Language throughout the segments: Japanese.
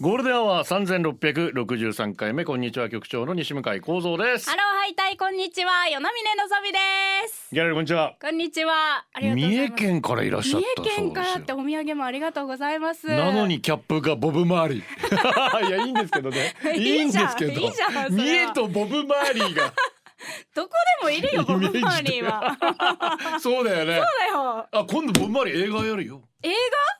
ゴールデンアワー三千六百六十三回目こんにちは局長の西向井光三です。ハローハイタイこんにちは与那嶺のぞみです。ギャラリーこんにちは。こんにちは。ありがとうございます。三重県からいらっしゃ三ったそうですよ。重県からってお土産もありがとうございます。なのにキャップがボブ周り いやいいんですけどね。いいんですけど。いいじゃんいいじゃんそれは。三重とボブ周りが どこでもいるよ ボブマーリーは。そうだよね。そうだよ。あ今度ボブ周り映画やるよ。映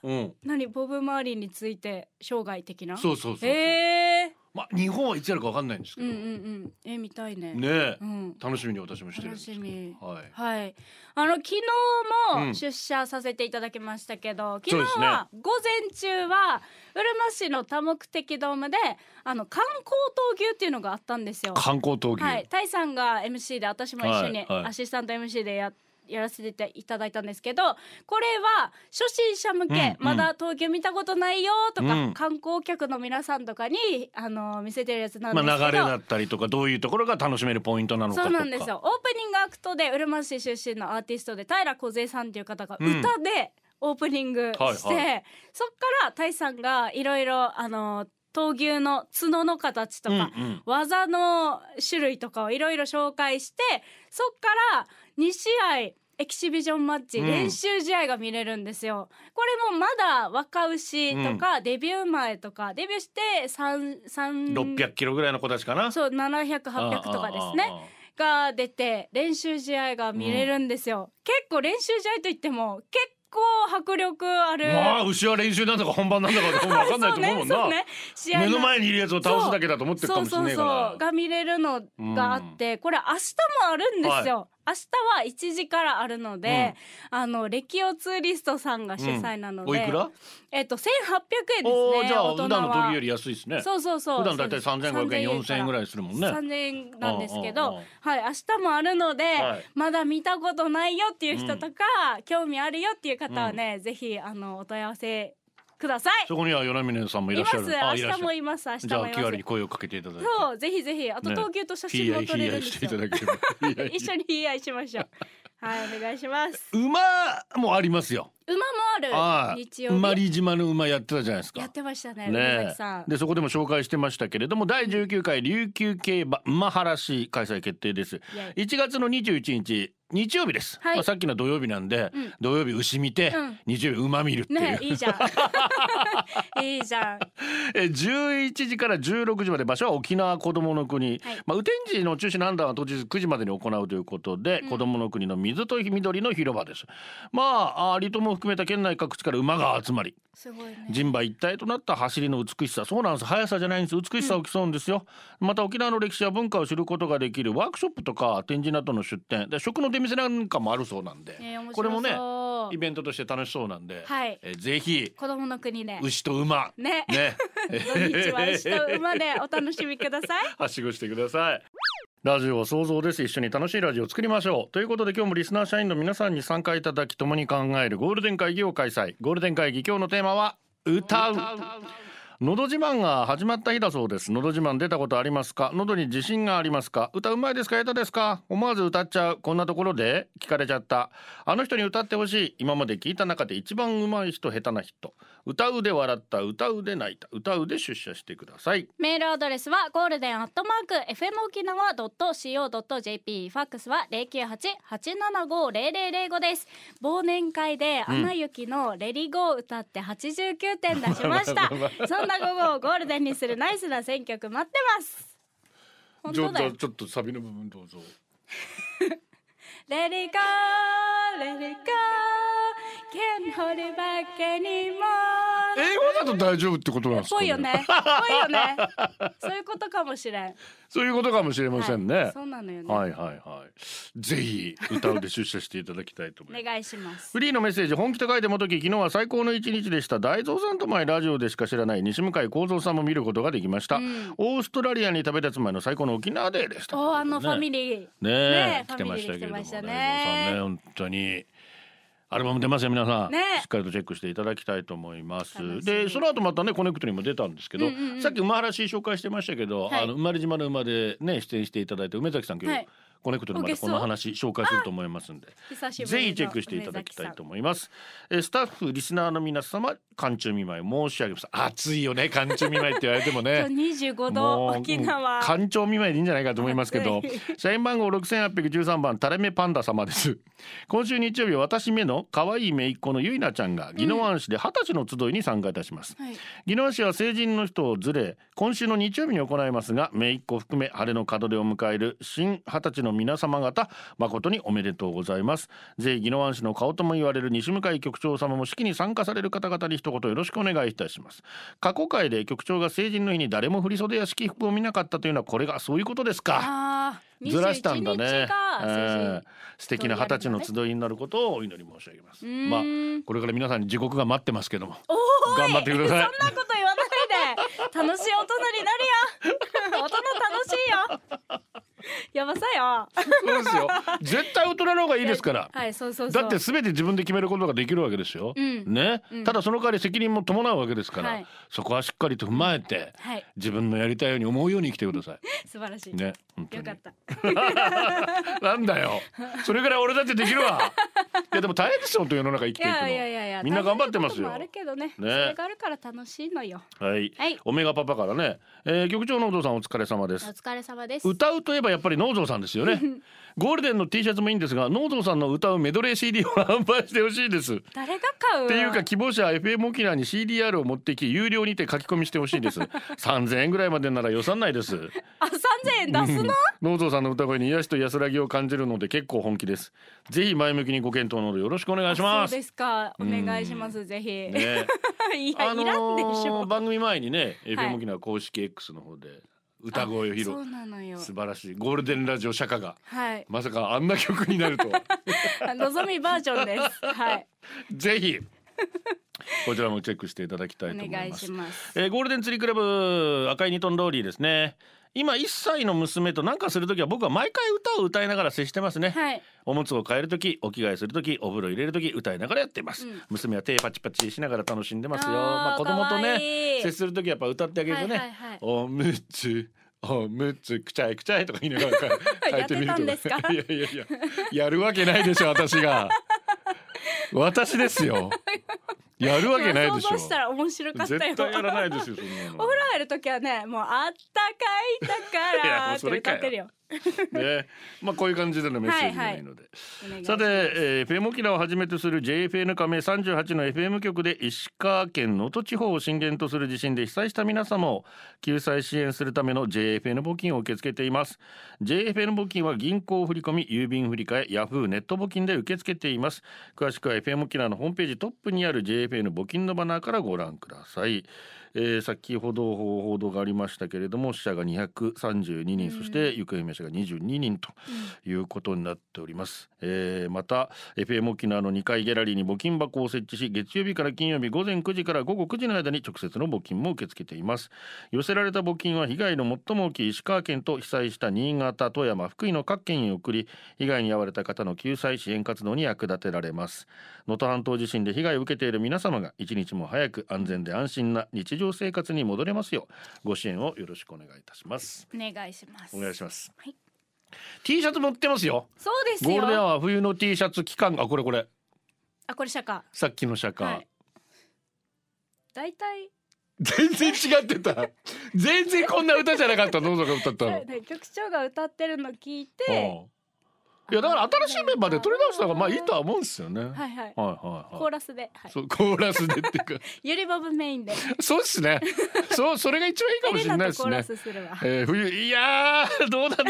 うん。画何？ボブマーリーについて生涯的な？そうそうそうそう。へえまあ日本はいつやるかわかんないんですけど。うんうんうん。え見たいね。ねえ。うん。楽しみに私もしてるん楽しみ。はい。はい、あの昨日うん。も出社させていただきましたけど、うですね。日は午前中はうるま市の多目的ドームであの観光闘牛っていうのがあったんですよ。観光闘牛、はい、タイさんが MC で私も一緒にはいはい。アシスタント MC でややらせていただいたんですけどこれは初心者向け、うんうん。まだ東京見たことないよとか、うん。観光客の皆さんとかにあの見せてるやつなんまですけど、あ流れだったりとかどういうところが楽しめるポイントなのかとか。そうなんですよ。オープニングアクトでうるま市出身のアーティストで平梢さんっていう方がうん。歌でオープニングして、はいはそっからタイさんがいろいろあの闘牛の角の形とか、うんうん。技の種類とかをいろいろ紹介してそっから2試合エキシビジョンマッチ、うん。練習試合が見れるんですよ。これもまだ若牛とか、デビュー前とかデビューして3 3 600キロぐらいの子たちかな？そう700800とかですね。が出て練習試合が見れるんですよ、結構練習試合といっても結構迫力ある、まあ牛は練習なんだか本番なんだか分かんないと思うもんな。ねね。目の前にいるやつを倒すだけだと思ってるかもしれないかそうそうらそう。が見れるのがあって、これ明日もあるんですよ、明日は1時からあるので、あの歴オツーリストさんが主催なので、おいくら？えっと1800円ですねじゃあ普段の時より安いですね。そうそうそう。普段だいたい3500円4000円ぐらいするもんね。3000円なんですけうんうんどうん。はい明日もあるので、はい。まだ見たことないよっていう人とか、興味あるよっていう方はね、ぜひあのお問い合わせください。そこには与那嶺さんもいらっしゃる。あ明日もいます。明日じゃあ気もいます軽に声をかけていただいて。そうぜひぜひ。あとね。東京と写真も撮れるんですよ、ひいやいしていただければ。いやいや一緒にヒーアイしましょう。はいお願いします。馬もありますよ馬もあるはい日曜日。馬里島の馬やってたじゃないですか。やってましたねねでそこでも紹介してましたけれども第19回琉球競馬馬原市開催決定です。イエ1月の21日日曜日です、はい。まあ、さっきの土曜日なんで、うん。土曜日牛見て、うん。日曜日馬見るっていう、ねいいじゃん。いいじゃん。え11時から16時まで場所は沖縄子どもの国、はい。まあ、雨天時の中止判断は当日9時までに行うということで、うん。子どもの国の水と緑の広場です。まああ離島も含めた県内各地から馬が集まり人馬一体となった走りの美しさそうなんです速さじゃないんです。美しさを競うんですよ、また沖縄の歴史や文化を知ることができるワークショップとか展示などの出展で食の出店なんかもあるそうなんで、ね面白そう。これもねイベントとして楽しそうなんで、はい。えぜひ子供の国で牛と馬。ね。ね。土日は。牛と馬でお楽しみください。はしごしてくださいラジオは想像です。一緒に楽しいラジオを作りましょう。ということで今日もリスナー社員の皆さんに参加いただき共に考えるゴールデン会議を開催。ゴールデン会議今日のテーマは歌う。のど自慢が始まった日だそうです。のど自慢出たことありますか？喉に自信がありますか？歌うまいですか？下手ですか？思わず歌っちゃう。こんなところで聞かれちゃった。あの人に歌ってほしい。今まで聞いた中で一番うまい人下手な人。歌うで笑った歌うで泣いた。歌うで出社してください。メールアドレスはゴールデンアットマーク FM 沖縄 .co.jp ファックスは098-875-0005です。忘年会でアナ雪のレリゴー歌って89点出しました、そんな午後をゴールデンにするナイスな選曲待ってます。本当だよ。ちょっとサビの部分どうぞ。レリゴーレリゴー can't hold it back anymore 英語だと大丈夫ってことなんですか、ぽいよね。ぽいよね。そういうことかもしれん。そういうことかもしれませんね、はい、そうなのよね。はいはいはい。ぜひ歌うで出社していただきたいと思います。お願いします。フリーのメッセージ本気と書いてもとき昨日は最高の一日でした。大蔵さんと前ラジオでしか知らない西向井幸三さんも見ることができました、うん。オーストラリアに食べたつまいの最高の沖縄デーでした。おあのファミリー。ねえね来てましたけれども。ね。大蔵さんね本当にアルバム出ますよ皆さん、ね。しっかりとチェックしていただきたいと思います。でその後またねコネクトにも出たんですけど、うんうんうん。さっき馬原市紹介してましたけど、はい。あの生まれ島の馬でね出演していただいた梅崎さん今日、はいコネクトでまたこの話紹介すると思いますんで。ぜひチェックしていただきたいと思います。えースタッフリスナーの皆様寒中見舞い。申し上げます。暑いよね寒中見舞いって言われても今ね。日25度沖縄。干潮見舞いでいいんじゃないかと思いますけど。暑社員番号6813番タレメパンダ様です。今週日曜日は私めの可愛い姪っ子のゆいなちゃんが宜野湾市で二十歳の集いに参加いたします、はい。宜野湾市は成人の人をずれ今週の日曜日に行いますが姪っ子含め晴れの門出を迎える新二十歳の皆様方誠におめでとうございます。ぜひ宜野湾市の顔とも言われる西向井局長様も式に参加される方々に一言よろしくお願いいたします。過去回で局長が成人の日に誰も振袖や式服を見なかったというのはこれがそういうことですか？ずらしたんだ21ねえー素敵な二十歳の集いになることをお祈り申し上げます。まあこれから皆さんに地獄が待ってますけども。頑張ってください。そんなこと言わないで。楽しい大人になるよ。大人楽しいよやばさよ。そうですよ。絶対大人の方がいいですから。はいそうそうそう。だって全て自分で決めることができるわけですよ、うん。ね、うん。ただその代わり責任も伴うわけですから、はい。そこはしっかりと踏まえてはい。自分のやりたいように思うように生きてくださ 素晴らしい、いねよかった。なんだよ。それぐらい俺だってできるわ。いやでも大変ですよ本当世の中生きていくの。いやいやいやいやみんな頑張ってますよ。あるけどね。ね。それがあるから楽しいのよ。はい、はい。オメガパパからね、えー、局長のお父さんお疲れ様でおす疲れ様です。歌うといえばやっぱり農蔵さんですよね。ゴールデンの T シャツもいいんですが農蔵さんの歌うメドレー CD を販売してほしいです。っ誰が買う？ていうか希望者は FM 沖縄に CDR を持ってき有料にて書き込みしてほしいです。3000円ぐらいまでなら予算内です。あ三千円出すの？農蔵さんの歌声に癒しと安らぎを感じるので結構本気です。ぜひ前向きにご検討のほどよろしくお願いします。そうですか。お願いしますぜひ、ね。いや、あのいらんでしょ。ー番組前にねはい。FM 沖縄公式 X の方で歌声を披露。そうなのよ。素晴らしい。ゴールデンラジオ釈迦が。はい。まさかあんな曲になるとは。あのぞみバージョンです。はい。ぜひ。こちらもチェックしていただきたいおと思います。願いします。えーゴールデン釣りクラブ赤いニトンローリーですね今1歳の娘と何かするときは僕は毎回歌を歌いながら接してますね、はい。おむつを変えるときお着替えするときお風呂入れるとき歌いながらやっています、うん。娘は手パチパチしながら楽しんでますよ。まあ子供とね接するときやっぱ歌ってあげるとね、はいはいはい。おむつおむつくちゃいくちゃいとか言いながらか 変えてみるといやいやいややるわけないでしょ私が。私ですよ やるわけないでしょ。想像したら面白かったよ。絶対やらないですよそんなの。お風呂入る時はねもうあったかいだからって歌ってるよ ね、まあこういう感じでのメッセージがいいので、お願いしさて、えー、FM 沖縄をはじめとする JFN 加盟38の FM 局で石川県能登地方を震源とする地震で被災した皆様を救済支援するための JFN 募金を受け付けています。JFN 募金は銀行振込郵便振替ヤフーネット募金で受け付けています。詳しくは FM 沖縄のホームページトップにある JFN 募金のバナーからご覧くださいえー先ほど報道がありましたけれども死者が232人、そして行方不明者が22人ということになっております、えーまた FM 沖縄の2階ギャラリーに募金箱を設置し月曜日から金曜日午前9時から午後9時の間に直接の募金も受け付けています。寄せられた募金は被害の最も大きい石川県と被災した新潟富山福井の各県に送り被害に遭われた方の救済支援活動に役立てられます。能登半島地震で被害を受けている皆様が一日も早く安全で安心な日常生活に戻れますようご支援をよろしくお願いいたします。お願いします。お願いします、はい。T シャツ持ってますよ。そうですゴールデンよは冬の T シャツ期間。あこれこれ。あこれ釈迦。さっきのシャカ、はい。大体。全然違ってた。全然こんな歌じゃなかった。のぞが歌ったの。ね局長が歌ってるの聞いてうんいやだから新しいメンバーで取り直した方がまあいいとは思うんですよね。はいはい。はいはいコはい。ーラスで、はい、そうコーラスでっていうか。ゆりボブメインで。そうですね。そうそれが一番いいかもしれないですね。エレナとコーラ。スするわ。えー、冬いやーどうなんだ。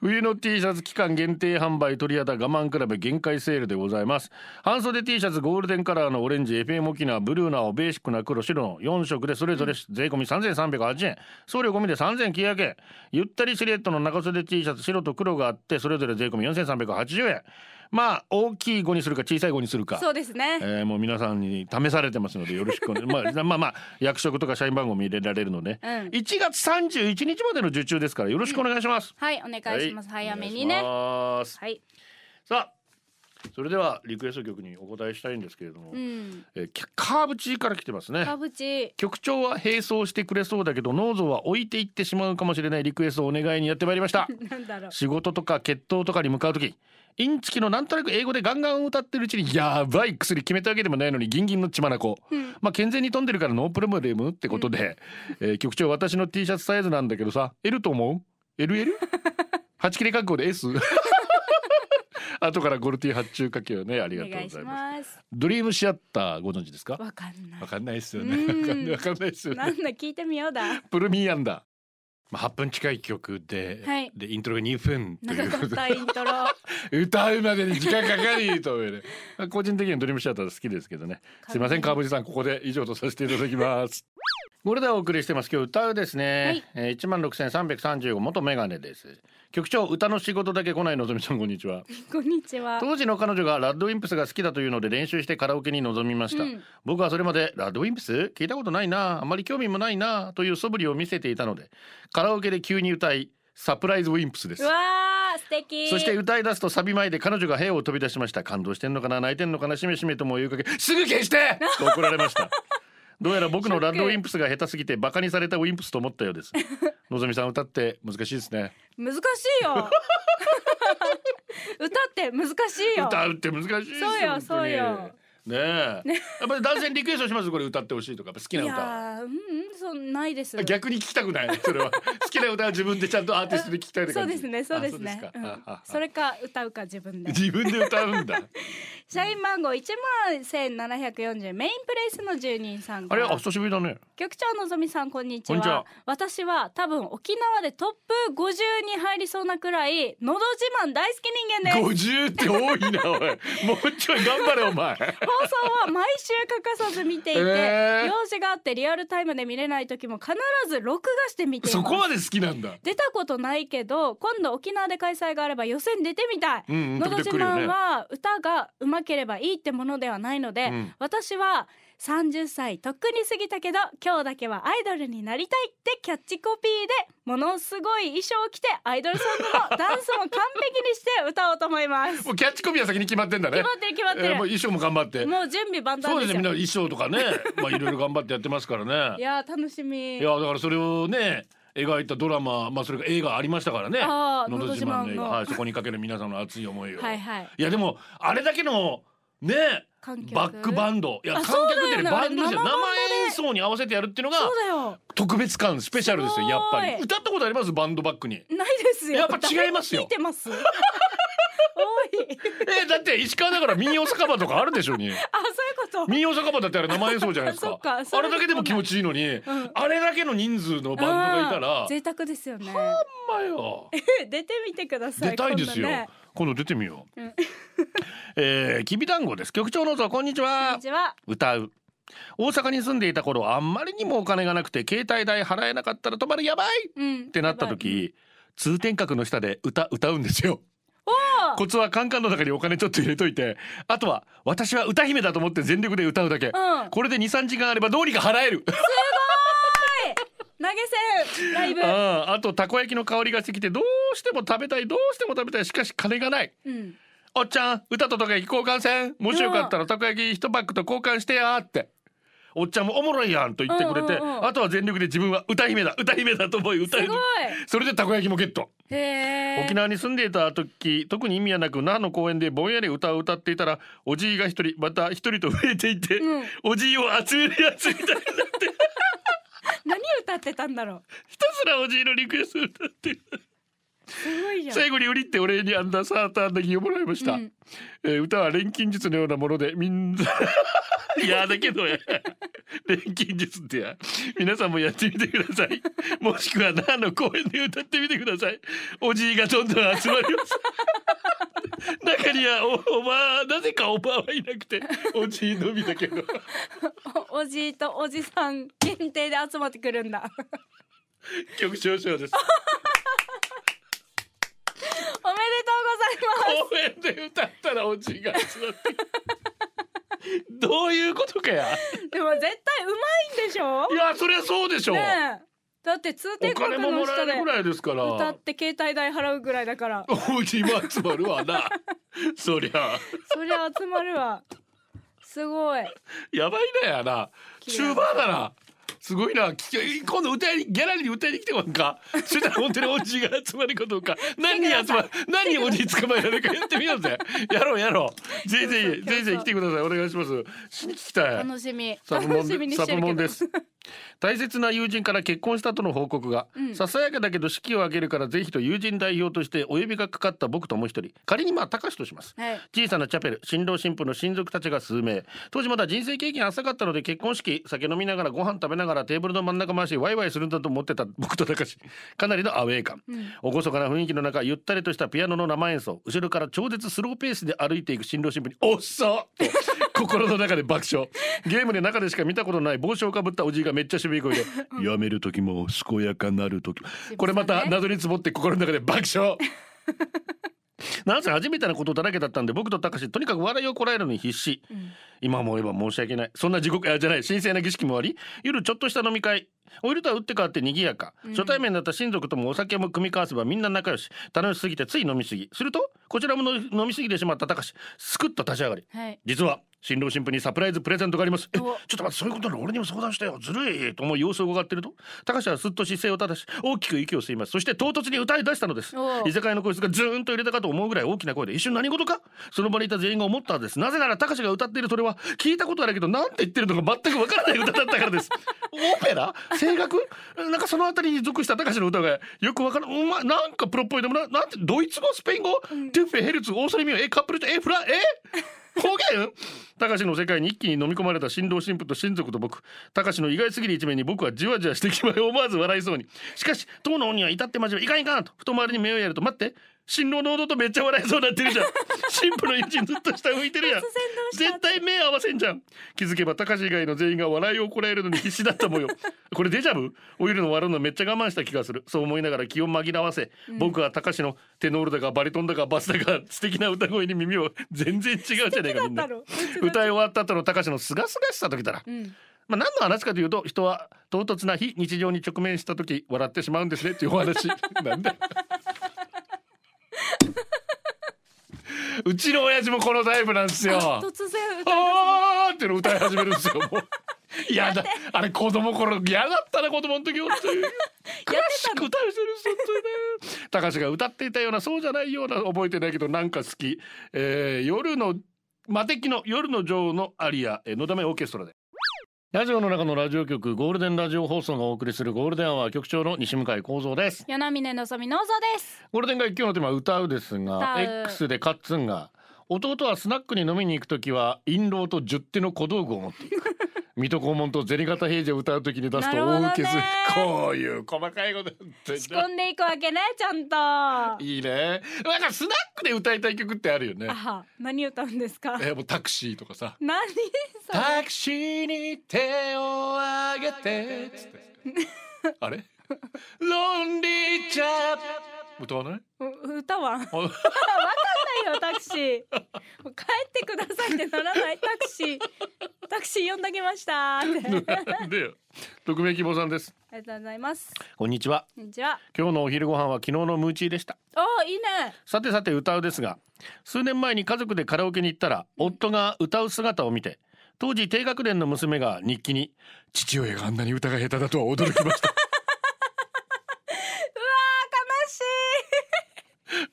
冬の T シャツ期間限定販売鳥肌我慢比べ限界セールでございます。半袖 T シャツゴールデンカラーのオレンジ FM 沖縄ブルーな青ベーシックな黒白の4色でそれぞれ税込み3308円。送料込みで3900円。ゆったりシルエットの長袖 T シャツ白と黒があってそれぞれ税込み4380円。まあ大きい語にするか小さい語にするか。そうですね、えーもう皆さんに試されてますのでよろしくお願い。まあまあまあ役職とか社員番号も入れられるので、うん。1月31日までの受注ですからよろしくお願いします、はいお願いします、はい。早めにね。はい。さあそれではリクエスト曲にお答えしたいんですけれども、うん。えカーブチーから来てますね。かぶち局長は並走してくれそうだけどノーゾは置いていってしまうかもしれないリクエストをお願いにやってまいりました。なんだろう。仕事とか決闘とかに向かう時インチキのなんとなく英語でガンガン歌ってるうちにやばい薬決めたわけでもないのにギンギンの血眼まあ健全に飛んでるから no problem ってことで、えー局長私の T シャツサイズなんだけどさ L と思う ?LL?8 切れ格好で S? 後からゴルティ発注かけをね。ありがとうございます。ドリームシアターご存知ですか？わかんない。わかんないですよね。うん。わかんないわかんないですよね。なんだ聞いてみようだ。プルミーアンダー。まあ8分近い曲で、はい。でイントロが2分という長かったイントロ。歌うまでに時間かかりというね。個人的にはドリームシアター好きですけどね。すいません川淵さんここで以上とさせていただきます。これでお送りしてます。今日歌うですね、はい。えー、1万6335元メガネです局長歌の仕事だけ来ないのぞみさんこんにちは。こんにちは。当時の彼女がラッドウィンプスが好きだというので練習してカラオケに臨みました、うん。僕はそれまでラッドウィンプス聞いたことないなあまり興味もないなという素振りを見せていたのでカラオケで急に歌いサプライズウィンプスです。うわー素敵。そして歌い出すとサビ前で彼女が部屋を飛び出しました感動してんのかな泣いてんのかなしめしめとも言うかけすぐ消してと怒られましたどうやら僕のラッドウィンプスが下手すぎてバカにされたウィンプスと思ったようです。のぞみさん歌って難しいですね。難しいよ。歌って難しいよ。歌うって難しいそうよそうよねえ。やっぱり男性にリクエストします？これ歌ってほしいとか。好きいな歌うんうんそうないです。逆に聞きたくない。それは。好きな歌は自分でちゃんとアーティストで聞きたいそうですねそうですね。それか歌うか自分で。自分で歌うんだ。社員番号一万千七百四十。メインプレイスの住人さんあれ？あが久しぶりだね。局長のぞみさんこんにちは。こんにちは。私は多分沖縄でトップ50に入りそうなくらいのど自慢大好き人間です。50って多いなおい。もうちょい頑張れお前 放送は毎週欠かさず見ていて、えー。用事があってリアルタイムで見れない時も必ず録画して見てそこまで好きなんだ。出たことないけど今度沖縄で開催があれば予選出てみたい、うんうんのど自慢は歌が上手ければいいってものではないので、うん。私は30歳とっくに過ぎたけど今日だけはアイドルになりたいってキャッチコピーでものすごい衣装を着てアイドルソングも ダンスも完璧にして歌おうと思います。もうキャッチコピーは先に決まってんだね。決まってる決まってる。えーもう衣装も頑張って。もう準備万そう端ですねみんな衣装とかね まあいろいろ頑張ってやってますからね。いやー楽しみ。いやだからそれをね描いたドラマまあそれが映画ありましたからね。のど自慢の映画。はいそこにかける皆さんの熱い思いを。はいはい。いやでもあれだけのねバックバンド。いやあ観客ってねバンドですよ生演奏に合わせてやるっていうのが特別感スペシャルですよやっぱり。歌ったことあります？バンドバックに。ないですよ。やっぱ違いますよ。えだって石川だから民謡酒場とかあるでしょに。あそういうこと。民謡酒場だってあれ生演奏じゃないですそかあれだけでも気持ちいいのに、ん。あれだけの人数のバンドがいたら。うん贅沢ですよね。ほんまよ。出てみてください。出たいですよ、ね今度出てみよう、うん。えーきびだんごです。局長のぞこんにちこんはにちは。歌う。大阪に住んでいた頃あんまりにもお金がなくて携帯代払えなかったら泊まる。やばい！うん。ってなった時通天閣の下で歌歌うんですよ。おコツはカンカンの中にお金ちょっと入れといてあとは私は歌姫だと思って全力で歌うだけ、うん。これで23時間あればどうにか払える投げ銭ライブ。ああとたこ焼きの香りがしてきてどうしても食べたいどうしても食べたい。しかし金がない。うん。おっちゃん歌とたこ焼き交換せん。もしよかったらたこ焼き一パックと交換してやって。おっちゃんもおもろいやんと言ってくれて、うんうんうん。あとは全力で自分は歌姫だ歌姫だと思い歌えるすごい。それでたこ焼きもゲット。沖縄に住んでいた時特に意味はなく那覇の公園でぼんやり歌を歌っていたらおじいが一人また一人と増えていて、うん。おじいを集めるやつみたいになって 何歌ってたんだろう。ひたすらおじいのリクエストを歌ってる。すごいじゃん。最後に売りってお礼にアンダーサーターアンダギーをもらいました、うん。えー歌は錬金術のようなものでみんな。いやだけどや。錬金術ってや。皆さんもやってみてください。もしくは那覇の公園で歌ってみてください。おじいがどんどん集まります 中にはおおばあなぜかおばあはいなくて おじいのみだけど。おおじいとおじさん限定で集まってくるんだ。曲少々です。おめでとうございます。公園で歌ったらおじいが集まって。どういうことかや。でも絶対うまいんでしょ？いやそりゃそうでしょ。う、ねえだって通お天閣の下でるぐらいですから。歌って携帯代払うぐらいだから。おじも集まるわな。そりゃ。そりゃ集まるわ。すごい。やばいなやな。チューバーだな。すごいな。き今度歌いにギャラリーに歌いに来てもらうかそしたら本当におじが集まるか。どうか何人集まる何人おじ捕まえられるかやってみようぜ。やろうやろう。ぜひぜひぜひぜひ来てください。お願いします。聞きたい。楽しみ。サプモ楽しみンでサにしてるけど。プモンです大切な友人から結婚したとの報告が、うん。ささやかだけど式を挙げるからぜひと友人代表としてお呼びがかかった僕ともう一人仮にまあ高しとします。はい。小さなチャペル新郎新婦の親族たちが数名。当時まだ人生経験浅かったので結婚式酒飲みながらご飯食べながらテーブルの真ん中回しワイワイするんだと思ってた僕と高しかなりのアウェー感、厳かな雰囲気の中ゆったりとしたピアノの生演奏。後ろから超絶スローペースで歩いていく新郎新婦に「おっそ!」と心の中で爆笑。ゲームで中でしか見たことない帽子をかぶったおじいがめっちゃ渋い声で「やめる時も健やかなる時。も」これまた謎に積もって心の中で爆笑。なんせ初めてなことだらけだったんで僕と高志とにかく笑いをこらえるのに必死、今思えば申し訳ない。そんな地獄あじゃない神聖な儀式もあり夜ちょっとした飲み会。お昼とは打って変わって賑やか、初対面だった親族ともお酒も組み交わせばみんな仲良し。楽しすぎてつい飲みすぎ。するとこちらもの飲みすぎてしまった高志すくっと立ち上がり。はい。実は新郎新婦にサプライズプレゼントがあります。えちょおっと待ってそういうことなら俺にも相談してよ。ずるいと思い様子を伺ってると高橋はすっと姿勢を正し大きく息を吸います。そして唐突に歌い出したのです。お。居酒屋の個室がズーンと入れたかと思うぐらい大きな声で一瞬何事かその場にいた全員が思ったんです。なぜなら高橋が歌っているそれは聞いたことあるけど何て言ってるのか全くわからない歌だったからです。オペラ？声楽？なんかそのあたりに属した高橋の歌がよくわからん、うまいなんかプロっぽいでもななんてドイツ語？スペイン語、トゥッフェヘルツオーソリミオえカップルとえフラえ？方言高志の世界に一気に飲み込まれた新郎新婦と親族と僕。たかしの意外すぎる一面に僕はじわじわしてきまい思わず笑いそうに。しかし当の鬼は至って真面目いかんいかんと。ふと周りに目をやると待って。新郎の弟めっちゃ笑いそうになってるじゃん。新婦の友人ずっと下向いてるやん。絶対目合わせんじゃん。気づけば高志以外の全員が笑いをこらえるのに必死だったもよこれデジャブ？お昼の終わるのめっちゃ我慢した気がする。そう思いながら気を紛らわせ、僕は高志のテノールだかバリトンだかバスだか素敵な歌声に耳を全然違うじゃねえかみんな。歌い終わった後の高志のすがすがしさときたら、ん。まあ何の話かというと人は唐突な非日常に直面した時笑ってしまうんですねっていうお話。なんだようちの親父もこのタイプなんですよ。突然歌いあーっての歌い始めるんですよ。もう。やだ。あれ子供頃嫌だったな子供の時本当に。クラシック歌いしてる本当にね高橋が歌っていたようなそうじゃないような覚えてないけどなんか好き、えー夜の魔笛の夜の女王のアリアえーのだめオーケストラでラジオの中のラジオ局ゴールデンラジオ放送がお送りするゴールデンアワー局長の西向井光三です。与那峰のぞみのぞです。ゴールデン街今日のテーマは歌うですが歌う。X でカッツンが弟はスナックに飲みに行く時は印籠と十手の小道具を持っていく水戸黄門と銭形平次を歌う時に出すと大受けする。なるこういう細かいこと仕込んでいくわけねちゃんと。あいいね。なんかスナックで歌いたい曲ってあるよね。は何歌うんですか？えもうタクシーとかさ。何？タクシーに手を挙げて。あれ？ロンリーチャー歌わない？う歌わん。わかんないよタクシー。帰ってくださいってならないタクシータクシー呼んだきました。でよ匿名希望さんです。がとうございます。こんにちは。こんにちは。今日のお昼ご飯は昨日のムーチーでした。おいいね。さてさて歌うですが数年前に家族でカラオケに行ったら夫が歌う姿を見て当時低学年の娘が日記に父親があんなに歌が下手だとは驚きました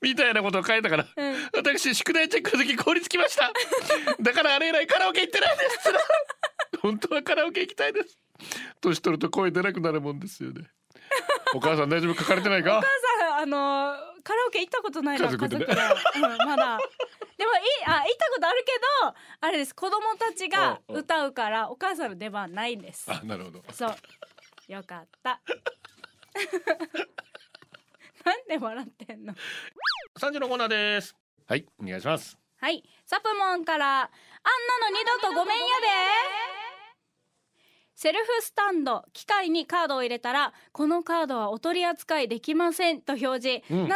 みたいなことを書いたから、うん。私宿題チェックの時凍りつきました。だからあれ以来カラオケ行ってないです。本当はカラオケ行きたいです。年取ると声出なくなるもんですよね。お母さん大丈夫？書かれてないか？お母さんあのカラオケ行ったことないな家族でね。うん、まだ。でもいあ行ったことあるけどあれです。子供たちが歌うからお母さんの出番ないんです。あなるほど。そう。よかったなんで笑ってんの？三時のコーナーです。はいお願いします。はいサプモンからあんなの二度とごめんやで。セルフスタンド機械にカードを入れたらこのカードはお取り扱いできませんと表示、うん。ななな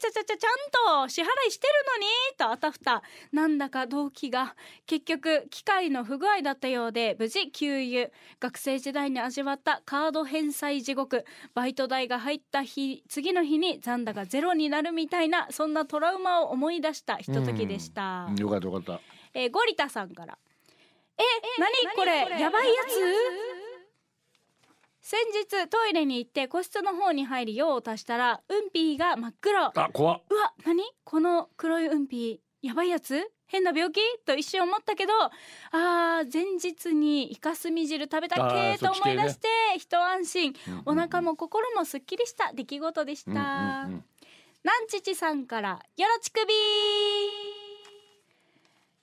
ちゃちゃちゃちゃんと支払いしてるのにとあたふた。なんだか動機が結局機械の不具合だったようで無事給油学生時代に味わったカード返済地獄。バイト代が入った日次の日に残高ゼロになるみたいなそんなトラウマを思い出したひとときでした、よかったよかった。えーゴリタさんから。え何これ？やばいやつ？先日トイレに行って個室の方に入り用を足したらうんぴーが真っ黒。あ怖っ。うわ何？この黒いうんぴーやばいやつ？変な病気？と一瞬思ったけどあー前日にイカスミ汁食べたっあけと思い出して一安心。お腹もも心もすっきりした出来事でした、うんうんうん。なんちちさんからよろちくび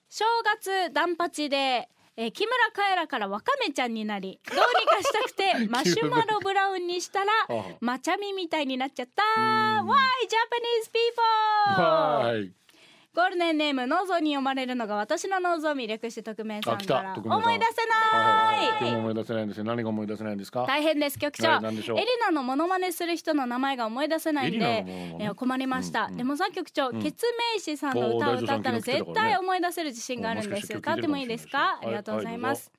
正月ダンパチで、えー木村カエラからわかめちゃんになりどうにかしたくて マシュマロブラウンにしたらあマチャミみたいになっちゃった。うん。Why Japanese people? はーいゴールデンネームノーゾーに読まれるのが私のノーゾーミ略して匿名さんから。思い出せはいない、思い出せないんですよ。何が思い出せないんですか？大変です。局長、エリナのモノマネする人の名前が思い出せないんでえー困りました、でもさ局長、うん。ケツメイシさんの歌を歌ったら絶対思い出せる自信があるんですもしかして歌ってもいいですか、ありがとうございます、は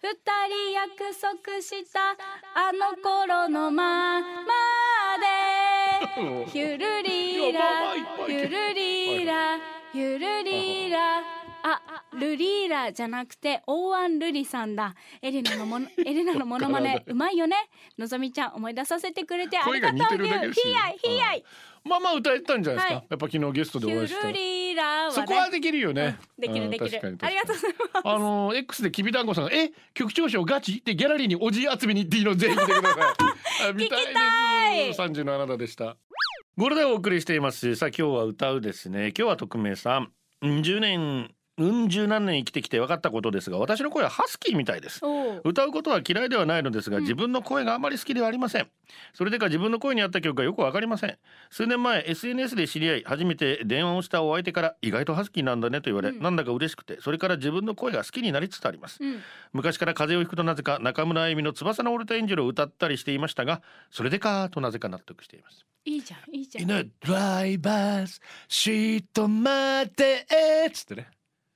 二人約束したあの頃のままでヒュルリーラヒュルリーラヒュルリーラあルリーラじゃなくてオーアンルリさんだ。エリナのもの エリナのモノマネうまいよね。のぞみちゃん思い出させてくれてありがとう声が似てるだけですよヒー。アイヒーアイまあまあ歌えたんじゃないですか、はい。やっぱ昨日ゲストでお会いしたルリーラはね。そこはできるよね、できるうん。できる。確かにありがとうございます。あの X できびだんごさんが「え局長賞ガチ?」ってギャラリーにおじい集めに行っていいの？ぜひ見てくだ聞きたいです。30のあなたでした。ゴールデンをお送りしています。さあ今日は歌うですね。今日は匿名さん。10年うん十何年生きてきて分かったことですが私の声はハスキーみたいです。歌うことは嫌いではないのですが、うん。自分の声があまり好きではありません。それでか自分の声に合った曲がよくわかりません。数年前 SNS で知り合い初めて電話をしたお相手から意外とハスキーなんだねと言われ、うん。なんだか嬉しくてそれから自分の声が好きになりつつあります。うん。昔から風邪をひくとなぜか中村あゆみの翼のオルタエンジェルを歌ったりしていましたがそれでかとなぜか納得しています。いいじゃんいいじゃん。In a bus シート待てつってね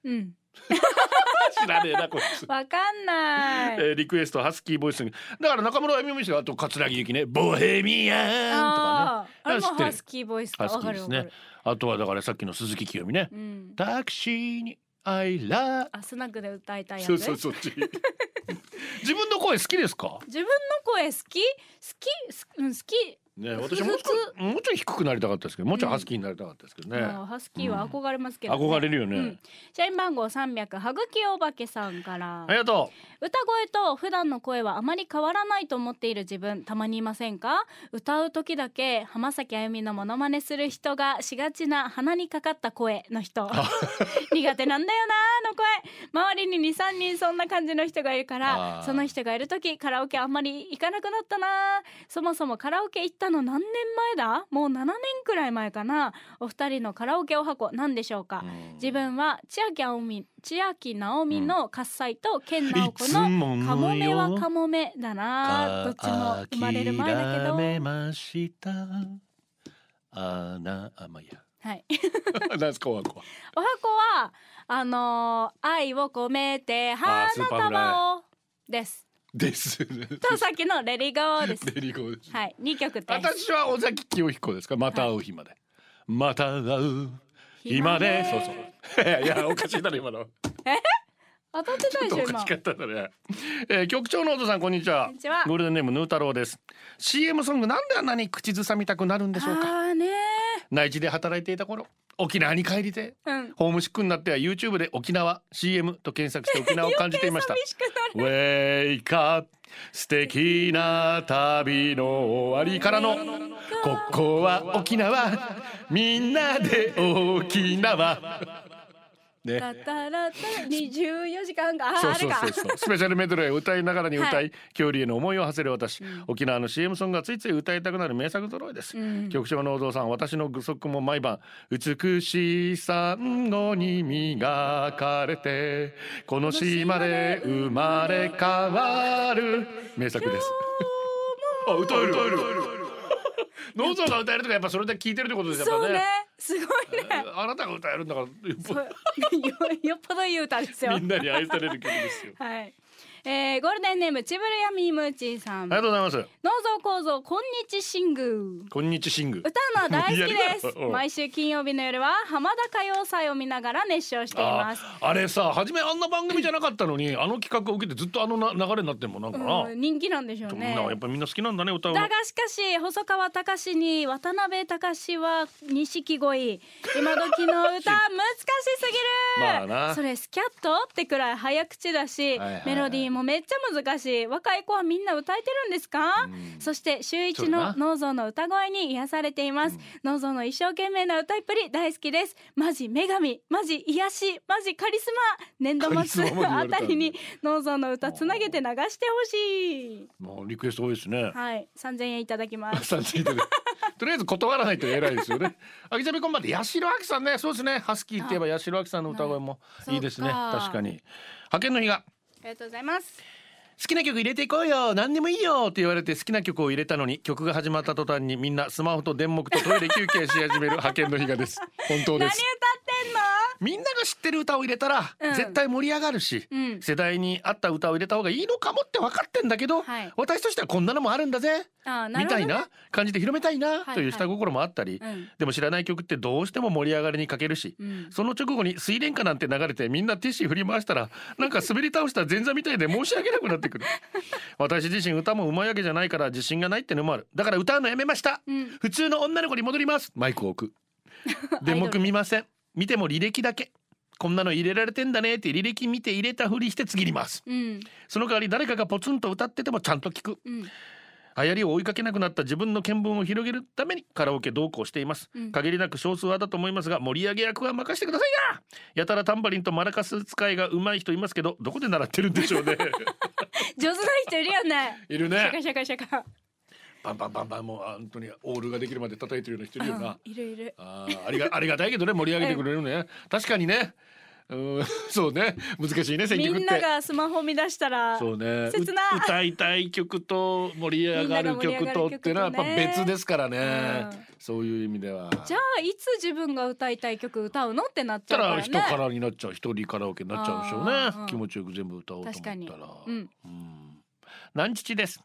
うん。知らねえなこいつ。わかんない。えーリクエストハスキーボイスに。だから中村あゆみもいいしあと桂木由紀ねボヘミアンとかね。あれもハスキーボイスかハスわキーですね。あとはだからさっきの鈴木清美ね。うん。タクシーに I love あスナックで歌いたいそうそうそっち。自分の声好きですか？自分の声好き？好きすうん好きね私もうちょいもうちょい低くなりたかったですけどもうちょいハスキーになりたかったですけどね、まあハスキーは憧れますけど、ね。憧れるよね、うん。社員番号300はぐきおばけさんから。ありがと歌声と普段の声はあまり変わらないと思っている自分たまにいませんか？歌う時だけ浜崎あゆみのモノマネする人がしがちな鼻にかかった声の人。苦手なんだよなあの声。周りに23人そんな感じの人がいるからその人がいる時カラオケあんまり行かなくなったなそもそもカラオケ行ったの何年前だ？もう7年くらい前かな。お二人のカラオケお箱何でしょうか？う、うん。自分は千秋直美千秋直美の喝采と健直子ののカモメはよカモメだなどっちも生まれる前だけど。諦めました。あなあまあいいや。はい。何ですかおは？こははあのー愛を込めて花束を。ですです。とさっきのレリゴーです。レリゴーです。はい二曲です。私は尾崎清彦です。かまた会う日まで、また会う日まで。そうそう。いやおかしいだろ今の。当たってたでしょ今。かしかったね、えー、局長のお父さんこんにちは。こんにちは。ゴールデンネームヌー太郎です。CM ソングなんであんなに口ずさみたくなるんでしょうか？あーね内地で働いていた頃沖縄に帰りてーうん。ホームシックになっては YouTube で沖縄 CM と検索して沖縄を感じていました。ウェイカ素敵な旅の終わりからのここは沖縄。みんなで沖縄ね。タタラタ24時間があそうそうそうそう。スペシャルメドレーを歌いながらに歌い、はい。恐竜への思いを馳せる私、沖縄の CM ソングがついつい歌いたくなる名作揃いです、うん。局長のお父さん私の愚息も毎晩美しいサンゴに磨かれてこの島で生まれ変わる名作です。あ歌える。歌えるノーゾーが歌えるとかやっぱそれで聞いてるってことですやっぱね。そうね。すごいね。あなたが歌えるんだからやっぱそうよよっぽどいい歌ですよ。みんなに愛される曲ですよ。はい、えー、ゴールデンネームちぶるやみーむーちーさん。ありがとうございます。農造構造こんにちシングこんにちシング。歌うのは大好きです。毎週金曜日の夜は浜田歌謡祭を見ながら熱唱しています。ああれさ初めあんな番組じゃなかったのに あの企画を受けてずっとあのな流れになってんもんなんか。な、うん、人気なんでしょうね。なやっぱりみんな好きなんだね歌うの。だがしかし細川隆に渡辺隆は錦鯉。今時の歌 難しすぎる、まあな。それスキャット？ってくらい早口だし、はいはいメロディーもめっちゃ難しい。若い子はみんな歌えてるんですか、そして週一の農蔵の歌声に癒されています、農蔵の一生懸命な歌いっぷり大好きです。マジ女神マジ癒しマジカリスマ。年度末あれたりに農蔵の歌つなげて流してほしい。もうリクエスト多いですね。はい、三千円いただきます。とりあえず断らないと偉いですよね。あきちゃみこんばんで八代亜紀さんね。そうですね。ハスキーって言えば八代亜紀さんの歌声もいいですね。確かに。派遣の日がありがとうございます。好きな曲入れていこうよ何でもいいよって言われて好きな曲を入れたのに曲が始まった途端にみんなスマホと電目とトイレ休憩し始める派遣の日がです本当です何歌？みんなが知ってる歌を入れたらうん。絶対盛り上がるし、うん。世代に合った歌を入れた方がいいのかもって分かってんだけど、はい。私としてはこんなのもあるんだぜ。みたいな感じで広めたいなはいという下心もあったり、うん。でも知らない曲ってどうしても盛り上がりに欠けるし、うん。その直後に水蓮花なんて流れてみんなティッシュ振り回したら なんか滑り倒した前座みたいで申し訳なくなってくる。私自身歌もうまいわけじゃないから自信がないってのもある。だから歌うのやめました、うん。普通の女の子に戻ります。マイクを置く。電目見ません見ても履歴だけ。こんなの入れられてんだねって履歴見て入れたふりして次にます。うん。その代わり誰かがポツンと歌っててもちゃんと聞く。うん。流行りを追いかけなくなった自分の見聞を広げるためにカラオケ同行しています、うん。限りなく少数派だと思いますが盛り上げ役は任せてくださいなやたらタンバリンとマラカス使いが上手い人いますけどどこで習ってるんでしょうね。上手な人いるよね。いるシャカねシャカシャカ。バンバンバンバンもうあ本当にオールができるまで叩いてるような人いるよな、うんいるいる。あーありがありがたいけどね盛り上げてくれるね。確かにね。うん。そうね。難しいね選み曲って。んながスマホ見出したら。そうね。切な。う歌いたい曲と盛り上がる曲とっていうのはやっぱ別ですからね。うん。そういう意味では。じゃあいつ自分が歌いたい曲歌うのってなっちたゃうかららね。人からになっちゃう。一人カラオケになっちゃうんでしょうね。うん気持ちよく全部歌おうと思ったら。うん。うん。南父です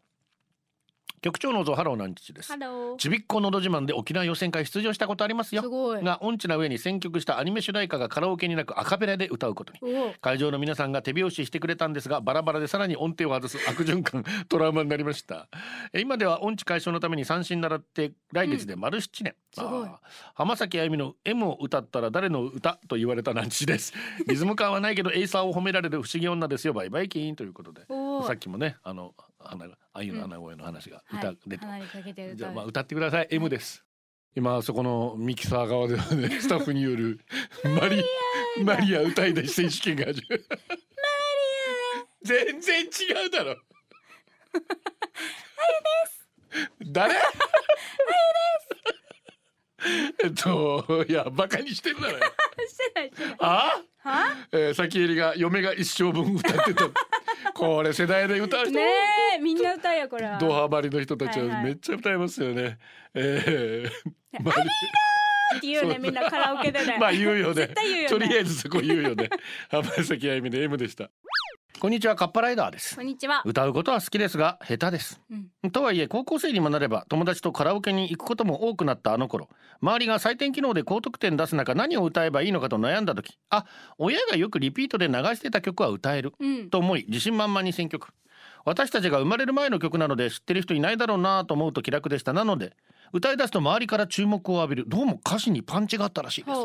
局長のぞハロー南父です。ちびっこのど自慢で沖縄予選会出場したことありますよ。す。が音痴な上に選曲したアニメ主題歌がカラオケになくアカペラで歌うことに。会場の皆さんが手拍子してくれたんですがバラバラでさらに音程を外す悪循環トラウマになりました。え今では音痴解消のために三線習って来月で丸7年、すごい。あー。浜崎あゆみの M を歌ったら誰の歌と言われたなんちです。リズム感はないけどエイサーを褒められる不思議女ですよ。バイバイキーンということで。さっきもねあのあゆの穴声の話が歌はい。じゃあまあ歌ってください。M です。今そこのミキサー側ではね スタッフによるマリマリア歌い出し選手権が始まる。全然違うだろ。誰？えっといやバカにしてるだろ。あ？は？えー、先えりが嫁が一生分歌ってたこれ世代で歌う人ねえみんな歌えよこれは。ドハマりの人たちはいははいめっちゃ歌いますよね。ええマリって言うねみんなカラオケでね。まあ言うよねねとりあえずそこ言うよね。浜崎あゆみで M でした。こんにちはカッパライダーです。こ。んにちは。歌うことは好きですが下手です。うん。とはいえ高校生にもなれば友達とカラオケに行くことも多くなったあの頃。周りが採点機能で高得点出す中何を歌えばいいのかと悩んだ時。あ親がよくリピートで流してた曲は歌える。うん。と思い自信満々に選曲。私たちが生まれる前の曲なので知ってる人いないだろうなと思うと気楽でした。なので歌い出すと周りから注目を浴びる。どうも歌詞にパンチがあったらしいです。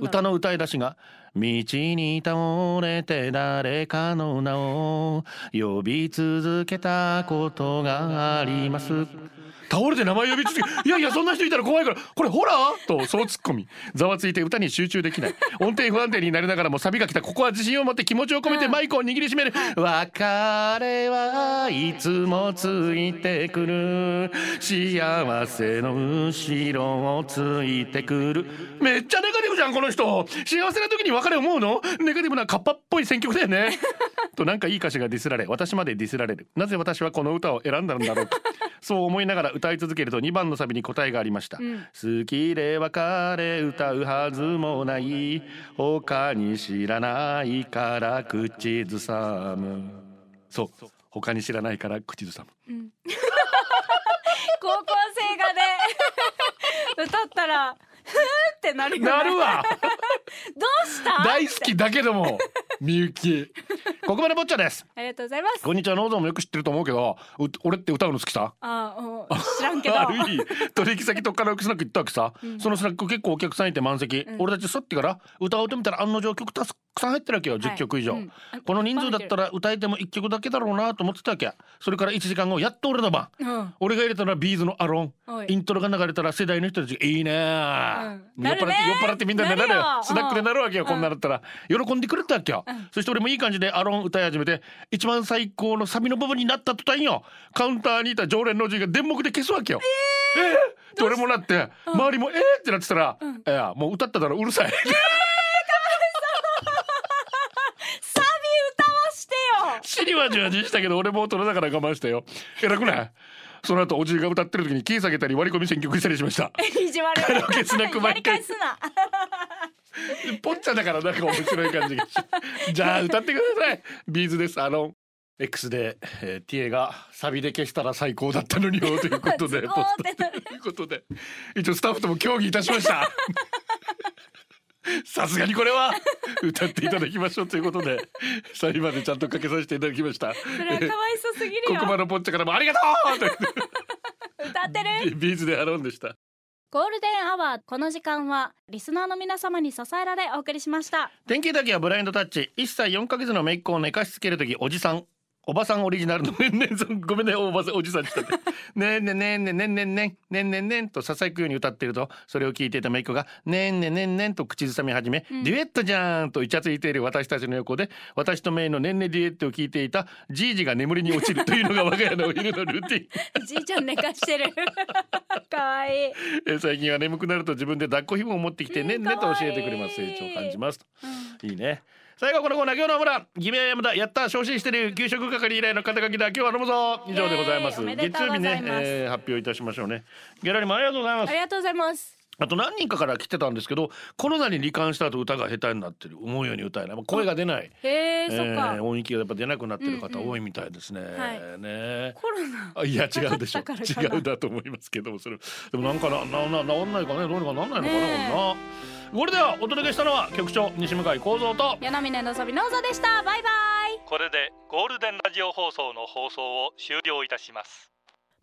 歌の歌い出しが「道に倒れて誰かの名を呼び続けたことがあります」倒れて名前呼びつついやいやそんな人いたら怖いから。これホラー？とそう突っ込み。ざわついて歌に集中できない。音程不安定になりながらもサビが来た。ここは自信を持って気持ちを込めてマイクを握りしめる「別れはいつもついてくる。幸せの後ろをついてくる」めっちゃネガティブじゃんこの人。幸せな時に別れ思うの？ネガティブなカッパっぽい選曲だよね。となんかいい歌詞がディスられ私までディスられる。なぜ私はこの歌を選んだんだろうか。そう思いながら歌い続けると2番のサビに答えがありました、好きで別れ歌うはずもない。他に知らないから口ずさむ。そう。他に知らないから口ずさむ。高校生がね歌ったらってなるなるわどうした？大好きだけどもみゆき。ここまでぼっちゃです。ありがとうございます。こんにちは。ノーゾンもよく知ってると思うけどう俺って歌うの好きさ？あーうん知らんけど。ある日取引先とカラオケスナック行ったわけさ、そのスナック結構お客さんいて満席、俺たち去ってから歌おうと見たら案の定曲たくさん入ってるわけよ。10曲以上、うん。この人数だったら歌えても1曲だけだろうなと思ってたわけ。それから1時間後やっと俺の番。うん。俺が入れたのはビーズのアロン。イントロが流れたら世代の人たちがいいね、うん。酔っ払ってなるね酔っ払ってみんなでなるよ。スナックでなるわけよ、うん。こんなだったら。喜んでくれたわけよ、そして俺もいい感じでアロン歌い始めて一番最高のサビの部分になった途端よ。カウンターにいた常連のおじいが電目で消すわけよ。えー、えーって俺もなって周りもえーってなってたら、いやもう歌っただろうるさい。サビ歌わしてよ。死にはじわじしたけど俺も大人だから我慢したよ。偉くない？その後おじいが歌ってる時にキー下げたり割り込み選曲したりしました。意地悪。いカラオケスナックやり毎回返すな ポッチャだからなんか面白い感じがじゃあ歌ってください。ビーズですあの X で、えー、ティエがサビで消したら最高だったのによということで ということで。一応スタッフとも協議いたしました。さすがにこれは歌っていただきましょうということでサビまでちゃんとかけさせていただきました。それはかわいそうすぎるよ。ここまでポッチャからもありがとうという。歌ってる？ B'z で ALONE でしたゴールデンアワーこの時間はリスナーの皆様に支えられお送りしました。天気だけはブラインドタッチ。1歳4ヶ月の姪っ子を寝かしつける時おじさん。おばさんオリジナルのねんねんさんごめんねおばさんおじさんにしたって。ねんねんねんねんねんねんねんねんねんねんとささやくように歌ってるとそれを聞いていた姪っ子がねんねんねんねんと口ずさみ始め、デュエットじゃんとイチャついている私たちの横で私とメイのねんねデュエットを聞いていたじいじが眠りに落ちるというのが我が家のお昼のルーティン。じいちゃん寝かしてる。かわいい。えー最近は眠くなると自分で抱っこ紐を持ってきてねんねと教えてくれます。成長を感じます。いいね最後このコーナー今日の村ギベア山田やった昇進してる給食係以来の肩書きだ今日は飲むぞ。以上でございます。月曜日ね、えー発表いたしましょうね。ギャラリーもありがとうございます。ありがとうございますあと何人かから来てたんですけどコロナに罹患した後歌が下手になってる思うように歌えない。まあ声が出ない。へええそっか。ー音域がやっぱ出なくなってる方うんうん多いみたいですね、はい。ねコロナ。あいや違うでしょ。だからかな違うだと思いますけどもそれ。でもなんかななな治んないかねどうにかなんないのかな、ねえ。これな。これではお届けしたのは局長西向井幸三と柳峰のぞびのうぞでした。バイバイ。これでゴールデンラジオ放送の放送を終了いたします